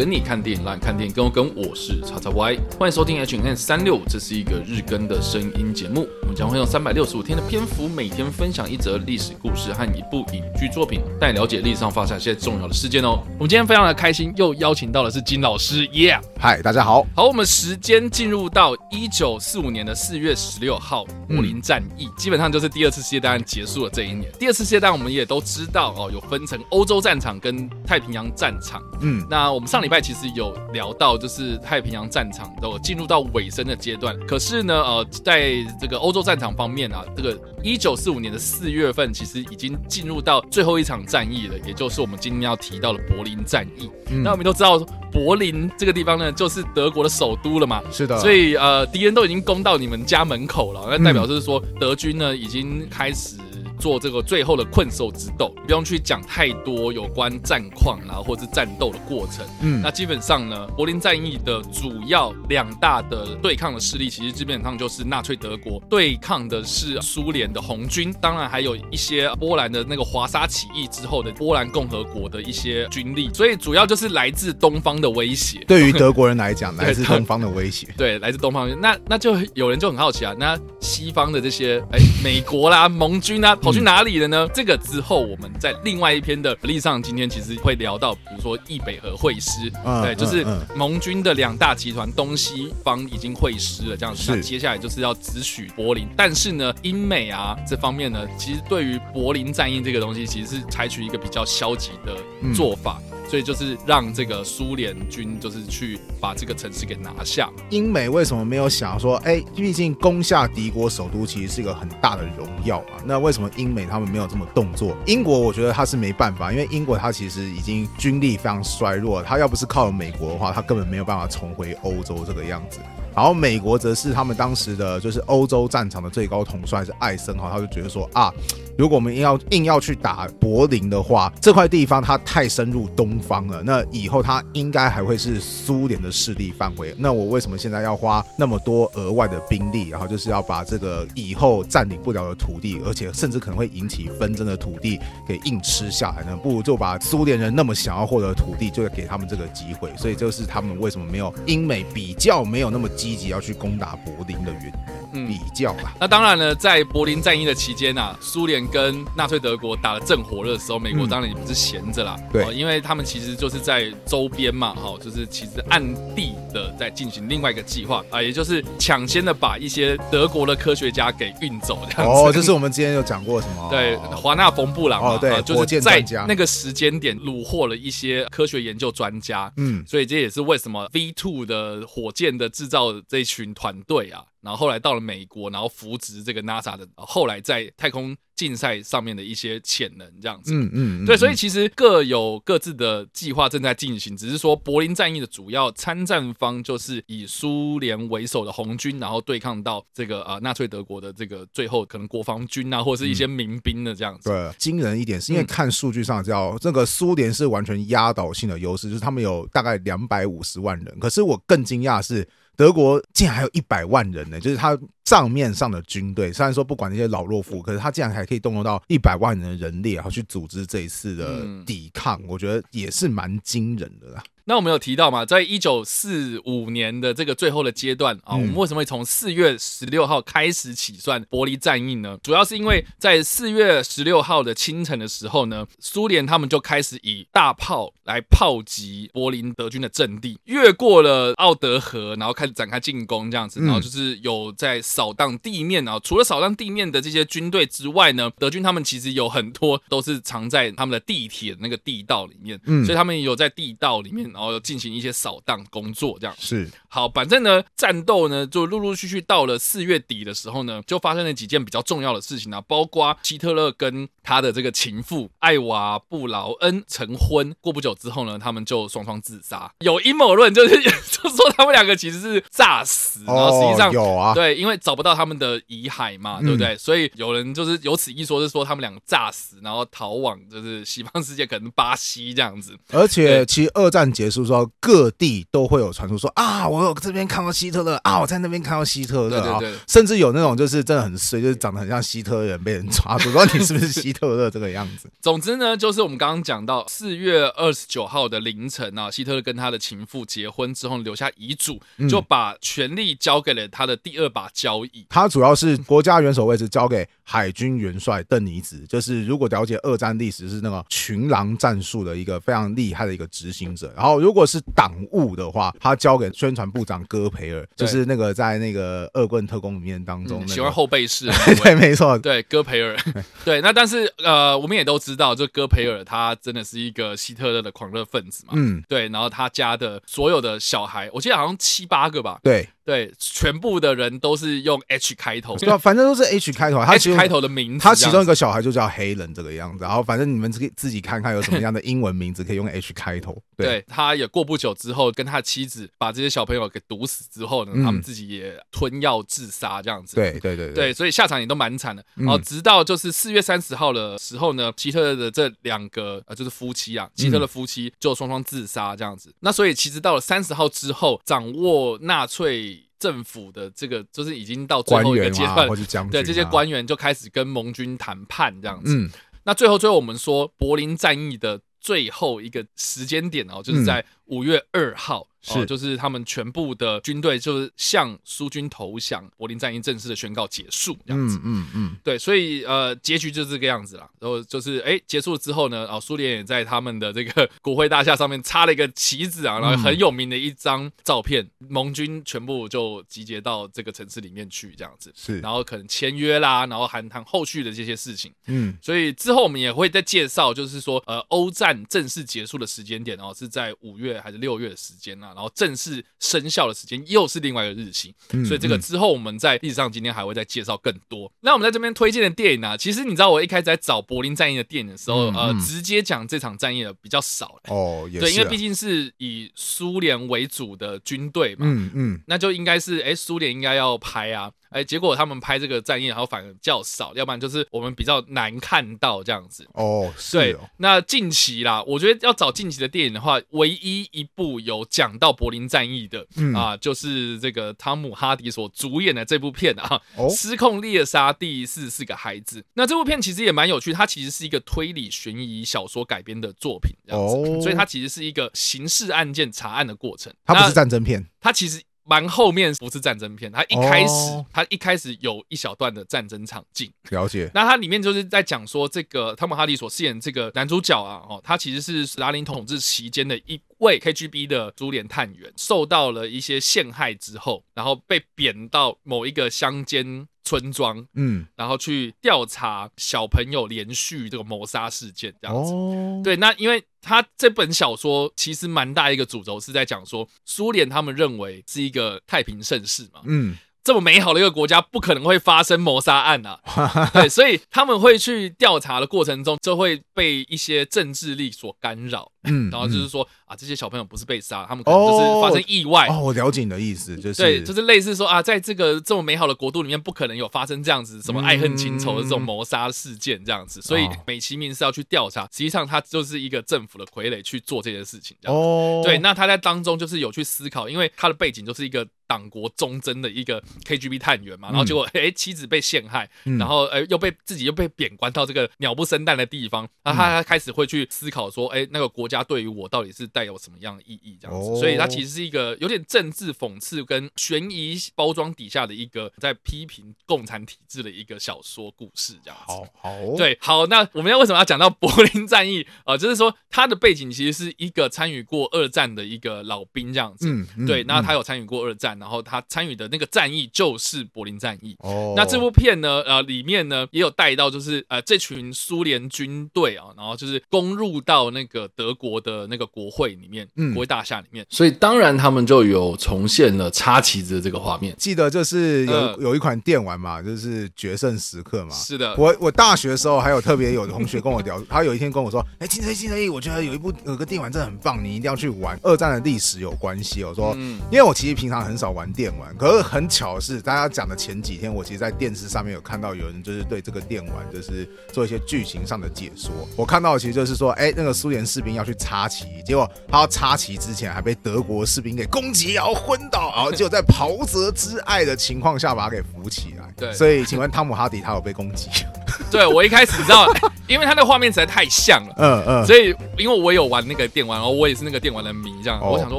跟你看电影，让你看电影跟我跟。我是叉叉 Y，欢迎收听 H N 三六五，这是一个日更的声音节目。我们将会用三百六十五天的篇幅，每天分享一则历史故事和一部影剧作品，带你了解历史上发生一些重要的事件哦。我们今天非常的开心，又邀请到的是金老师，耶！嗨，大家好。好，我们时间进入到一九四五年的四月十六号，柏林战役，嗯、基本上就是第二次世界大战结束了这一年。第二次世界大战我们也都知道哦，有分成欧洲战场跟太平洋战场。嗯，那我们上礼拜其实有聊到，就是太平洋战场都进入到尾声的阶段。可是呢，呃，在这个欧洲战场方面啊，这个一九四五年的四月份，其实已经进入到最后一场战役了，也就是我们今天要提到的柏林战役。嗯、那我们都知道，柏林这个地方呢，就是德国的首都了嘛。是的。所以呃，敌人都已经攻到你们家门口了，那代表就是说，德军呢已经开始。做这个最后的困兽之斗，不用去讲太多有关战况啊，或者是战斗的过程。嗯，那基本上呢，柏林战役的主要两大的对抗的势力，其实基本上就是纳粹德国对抗的是苏联的红军，当然还有一些波兰的那个华沙起义之后的波兰共和国的一些军力，所以主要就是来自东方的威胁。对于德国人来讲，来自 东方的威胁。对，来自东方。那那就有人就很好奇啊，那西方的这些哎，美国啦、盟军啊。跑去哪里了呢？这个之后我们在另外一篇的历史上，今天其实会聊到，比如说易北河会师，嗯、对，就是盟军的两大集团东西方已经会师了，这样子，那接下来就是要直取柏林。但是呢，英美啊这方面呢，其实对于柏林战役这个东西，其实是采取一个比较消极的做法。嗯所以就是让这个苏联军就是去把这个城市给拿下。英美为什么没有想说，哎，毕竟攻下敌国首都其实是一个很大的荣耀嘛。那为什么英美他们没有这么动作？英国我觉得他是没办法，因为英国他其实已经军力非常衰弱，他要不是靠美国的话，他根本没有办法重回欧洲这个样子。然后美国则是他们当时的就是欧洲战场的最高统帅是艾森豪，他就觉得说啊，如果我们硬要硬要去打柏林的话，这块地方它太深入东方了，那以后它应该还会是苏联的势力范围。那我为什么现在要花那么多额外的兵力，然后就是要把这个以后占领不了的土地，而且甚至可能会引起纷争的土地给硬吃下来呢？不如就把苏联人那么想要获得土地，就给他们这个机会。所以这是他们为什么没有英美比较没有那么。积极要去攻打柏林的原因，比较吧。那当然呢，在柏林战役的期间啊，苏联跟纳粹德国打得正火热的时候，美国当然也不是闲着啦。对，因为他们其实就是在周边嘛，哈，就是其实暗地的在进行另外一个计划啊，也就是抢先的把一些德国的科学家给运走。这样子。哦，这是我们之前有讲过什么？对，华纳冯布朗哦，对，就是在那个时间点虏获了一些科学研究专家。嗯，所以这也是为什么 V two 的火箭的制造。这一群团队啊，然后后来到了美国，然后扶植这个 NASA 的，后来在太空竞赛上面的一些潜能，这样子。嗯嗯，对，所以其实各有各自的计划正在进行，只是说柏林战役的主要参战方就是以苏联为首的红军，然后对抗到这个呃纳粹德国的这个最后可能国防军啊，或者是一些民兵的这样子。对，惊人一点是因为看数据上叫这个苏联是完全压倒性的优势，就是他们有大概两百五十万人，可是我更惊讶的是。德国竟然还有一百万人呢，就是他账面上的军队，虽然说不管那些老弱妇，可是他竟然还可以动用到一百万人的人力，然后去组织这一次的抵抗，我觉得也是蛮惊人的啦。那我们有提到嘛，在一九四五年的这个最后的阶段啊，我们为什么会从四月十六号开始起算柏林战役呢？主要是因为在四月十六号的清晨的时候呢，苏联他们就开始以大炮来炮击柏林德军的阵地，越过了奥德河，然后开始展开进攻，这样子，然后就是有在扫荡地面啊。除了扫荡地面的这些军队之外呢，德军他们其实有很多都是藏在他们的地铁那个地道里面，嗯，所以他们有在地道里面。然后进行一些扫荡工作，这样是好。反正呢，战斗呢，就陆陆续续到了四月底的时候呢，就发生了几件比较重要的事情啊，包括希特勒跟他的这个情妇艾娃布劳恩成婚，过不久之后呢，他们就双双自杀。有阴谋论，就是 就说他们两个其实是诈死，然后实际上有啊，对，因为找不到他们的遗骸嘛，对不对？所以有人就是有此一说，是说他们两个诈死，然后逃往就是西方世界，可能巴西这样子。而且其实二战结结束之后，各地都会有传出说啊，我有这边看到希特勒啊，我在那边看到希特勒啊，甚至有那种就是真的很衰，就是长得很像希特勒人被人抓住，不知道你是不是希特勒这个样子。总之呢，就是我们刚刚讲到四月二十九号的凌晨啊，希特勒跟他的情妇结婚之后留下遗嘱，就把权力交给了他的第二把交椅。他主要是国家元首位置交给海军元帅邓尼兹，就是如果了解二战历史，是那个群狼战术的一个非常厉害的一个执行者。然后如果是党务的话，他交给宣传部长戈培尔，就是那个在那个恶棍特工里面当中、那个嗯、喜欢后背式，对，没错，对戈培尔，对。那但是呃，我们也都知道，就戈培尔他真的是一个希特勒的狂热分子嘛，嗯，对。然后他家的所有的小孩，我记得好像七八个吧，对。对，全部的人都是用 H 开头，对，反正都是 H 开头。他 H 开头的名字，他其中一个小孩就叫黑人这个样子。然后反正你们自己自己看看有什么样的英文名字可以用 H 开头。对，对，他也过不久之后跟他的妻子把这些小朋友给毒死之后呢，嗯、他们自己也吞药自杀这样子。对对对对，对，所以下场也都蛮惨的。然后直到就是四月三十号的时候呢，奇特勒的这两个呃就是夫妻啊，奇特的夫妻就双双自杀这样子。那所以其实到了三十号之后，掌握纳粹。政府的这个就是已经到最后一个阶段，啊、对这些官员就开始跟盟军谈判这样子。嗯、那最后，最后我们说柏林战役的最后一个时间点哦，就是在五月二号。是、哦，就是他们全部的军队就是向苏军投降，柏林战役正式的宣告结束，这样子。嗯嗯，嗯对，所以呃，结局就是这个样子啦。然后就是哎，结束了之后呢，哦，苏联也在他们的这个 国会大厦上面插了一个旗子啊，然后很有名的一张照片，嗯、盟军全部就集结到这个城市里面去，这样子。是，然后可能签约啦，然后谈谈后续的这些事情。嗯，所以之后我们也会再介绍，就是说呃，欧战正式结束的时间点哦，是在五月还是六月的时间呢？然后正式生效的时间又是另外一个日期，嗯、所以这个之后我们在历史上今天还会再介绍更多。嗯、那我们在这边推荐的电影呢、啊，其实你知道我一开始在找柏林战役的电影的时候，嗯、呃，直接讲这场战役的比较少哦，对，因为毕竟是以苏联为主的军队嘛，嗯嗯，嗯那就应该是哎，苏联应该要拍啊。哎，结果他们拍这个战役，然后反而较少，要不然就是我们比较难看到这样子。哦，是哦。对，那近期啦，我觉得要找近期的电影的话，唯一一部有讲到柏林战役的，嗯、啊，就是这个汤姆哈迪所主演的这部片啊，哦《失控猎杀第四十四个孩子》。那这部片其实也蛮有趣，它其实是一个推理悬疑小说改编的作品，这样子，哦、所以它其实是一个刑事案件查案的过程。它不是战争片，它其实。蛮后面不是战争片，他一开始他、哦、一开始有一小段的战争场景，了解。那它里面就是在讲说，这个汤姆哈迪所饰演这个男主角啊，哦，他其实是斯大林统治期间的一位 KGB 的苏联探员，受到了一些陷害之后，然后被贬到某一个乡间。村庄，嗯，然后去调查小朋友连续这个谋杀事件，这样子。哦，对，那因为他这本小说其实蛮大一个主轴是在讲说，苏联他们认为是一个太平盛世嘛，嗯。这么美好的一个国家，不可能会发生谋杀案啊！对，所以他们会去调查的过程中，就会被一些政治力所干扰。嗯，然后就是说啊，这些小朋友不是被杀，他们可能就是发生意外。哦，我了解你的意思，就是对，就是类似说啊，在这个这么美好的国度里面，不可能有发生这样子什么爱恨情仇的这种谋杀事件这样子。所以美其名是要去调查，实际上他就是一个政府的傀儡去做这件事情。这样哦，对，那他在当中就是有去思考，因为他的背景就是一个。党国忠贞的一个 KGB 探员嘛，然后结果哎、欸、妻子被陷害，嗯、然后哎、欸、又被自己又被贬官到这个鸟不生蛋的地方，那他开始会去思考说，哎、欸、那个国家对于我到底是带有什么样的意义这样子，哦、所以它其实是一个有点政治讽刺跟悬疑包装底下的一个在批评共产体制的一个小说故事这样子。好，好，对，好，那我们要为什么要讲到柏林战役啊、呃？就是说他的背景其实是一个参与过二战的一个老兵这样子，嗯嗯、对，那他有参与过二战。然后他参与的那个战役就是柏林战役。哦，那这部片呢，呃，里面呢也有带到，就是呃，这群苏联军队啊，然后就是攻入到那个德国的那个国会里面，嗯，国会大厦里面。所以当然他们就有重现了插旗子的这个画面。记得就是有有一款电玩嘛，就是决胜时刻嘛。是的，我我大学的时候还有特别有同学跟我聊，他有一天跟我说，哎，金城一，金城一，我觉得有一部有个电玩真的很棒，你一定要去玩。二战的历史有关系，我说，嗯，因为我其实平常很少玩电。玩，可是很巧的是，大家讲的前几天，我其实，在电视上面有看到有人就是对这个电玩就是做一些剧情上的解说。我看到的其实就是说，哎，那个苏联士兵要去去插旗，结果他要插旗之前还被德国士兵给攻击，然后昏倒，然后就在袍泽之爱的情况下把他给扶起来。对，所以请问汤姆哈迪他有被攻击？对，我一开始你知道，因为他那画面实在太像了，嗯嗯，所以因为我有玩那个电玩，然后我也是那个电玩的迷，这样，我想说，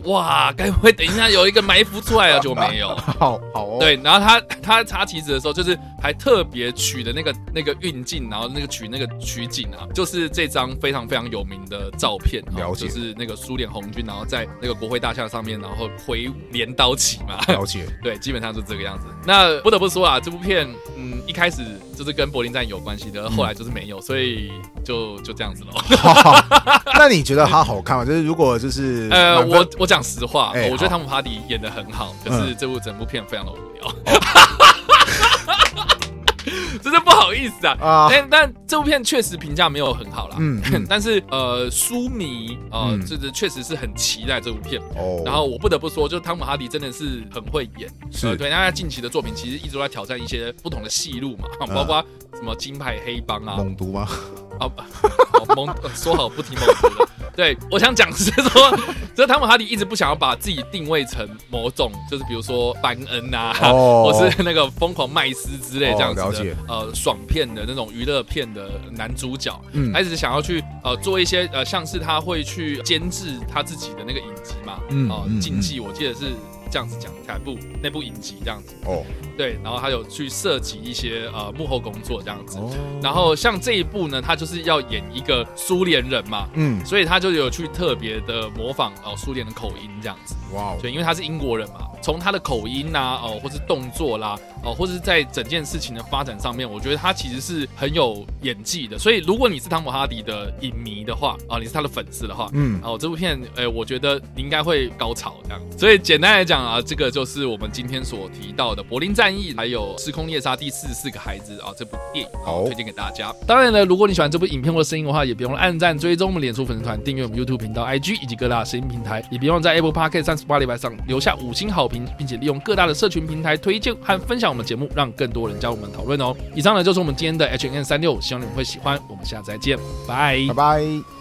哇，该不会等一下有一个埋伏出来了？就没有，好好哦。对，然后他 他插旗子的时候，就是还特别取的那个那个运镜，然后那个取那个取景啊，就是这张非常非常有名的照片，了解，就是那个苏联红军，然后在那个国会大厦上面，然后挥镰刀起嘛，了解，对，基本上是这个样子。那不得不说啊，这部片，嗯，一开始就是跟柏林站有关系的，后来就是没有，所以就就这样子喽。那你觉得它好看吗？就是如果就是呃，我我讲实话，我觉得汤姆哈迪演的很好，可是这部整部片非常的无聊。真的不好意思啊，但但这部片确实评价没有很好啦。嗯，但是呃，书迷呃，就是确实是很期待这部片。哦，然后我不得不说，就汤姆哈迪真的是很会演。是，对，他近期的作品其实一直都在挑战一些不同的戏路嘛，包括什么金牌黑帮啊，猛毒吗？啊，猛 说好不提猛毒的。对，我想讲是说，这汤姆哈迪一直不想要把自己定位成某种，就是比如说班恩啊，或是那个疯狂麦斯之类这样子的，呃，爽片的那种娱乐片的男主角，嗯，他一直想要去呃做一些呃，像是他会去监制他自己的那个影集嘛，嗯，哦，竞技，我记得是。这样子讲，台部那部影集这样子。哦，对，然后他有去涉及一些呃幕后工作这样子，然后像这一部呢，他就是要演一个苏联人嘛，嗯，所以他就有去特别的模仿哦苏联的口音这样子，哇，对，因为他是英国人嘛。从他的口音呐，哦，或是动作啦，哦，或者是在整件事情的发展上面，我觉得他其实是很有演技的。所以，如果你是汤姆哈迪的影迷的话，啊，你是他的粉丝的话，嗯，哦，这部片，哎，我觉得你应该会高潮这样。所以，简单来讲啊，这个就是我们今天所提到的《柏林战役》，还有《时空猎杀》第四十四个孩子啊，这部电影，好，推荐给大家。当然呢，如果你喜欢这部影片或声音的话，也别忘了按赞、追踪我们脸书粉丝团、订阅我们 YouTube 频道、IG 以及各大声音平台，也别忘在 Apple Podcast 三十八礼拜上留下五星好并。并且利用各大的社群平台推荐和分享我们节目，让更多人加入我们讨论哦。以上呢就是我们今天的 H N 三六希望你们会喜欢。我们下次再见，拜拜。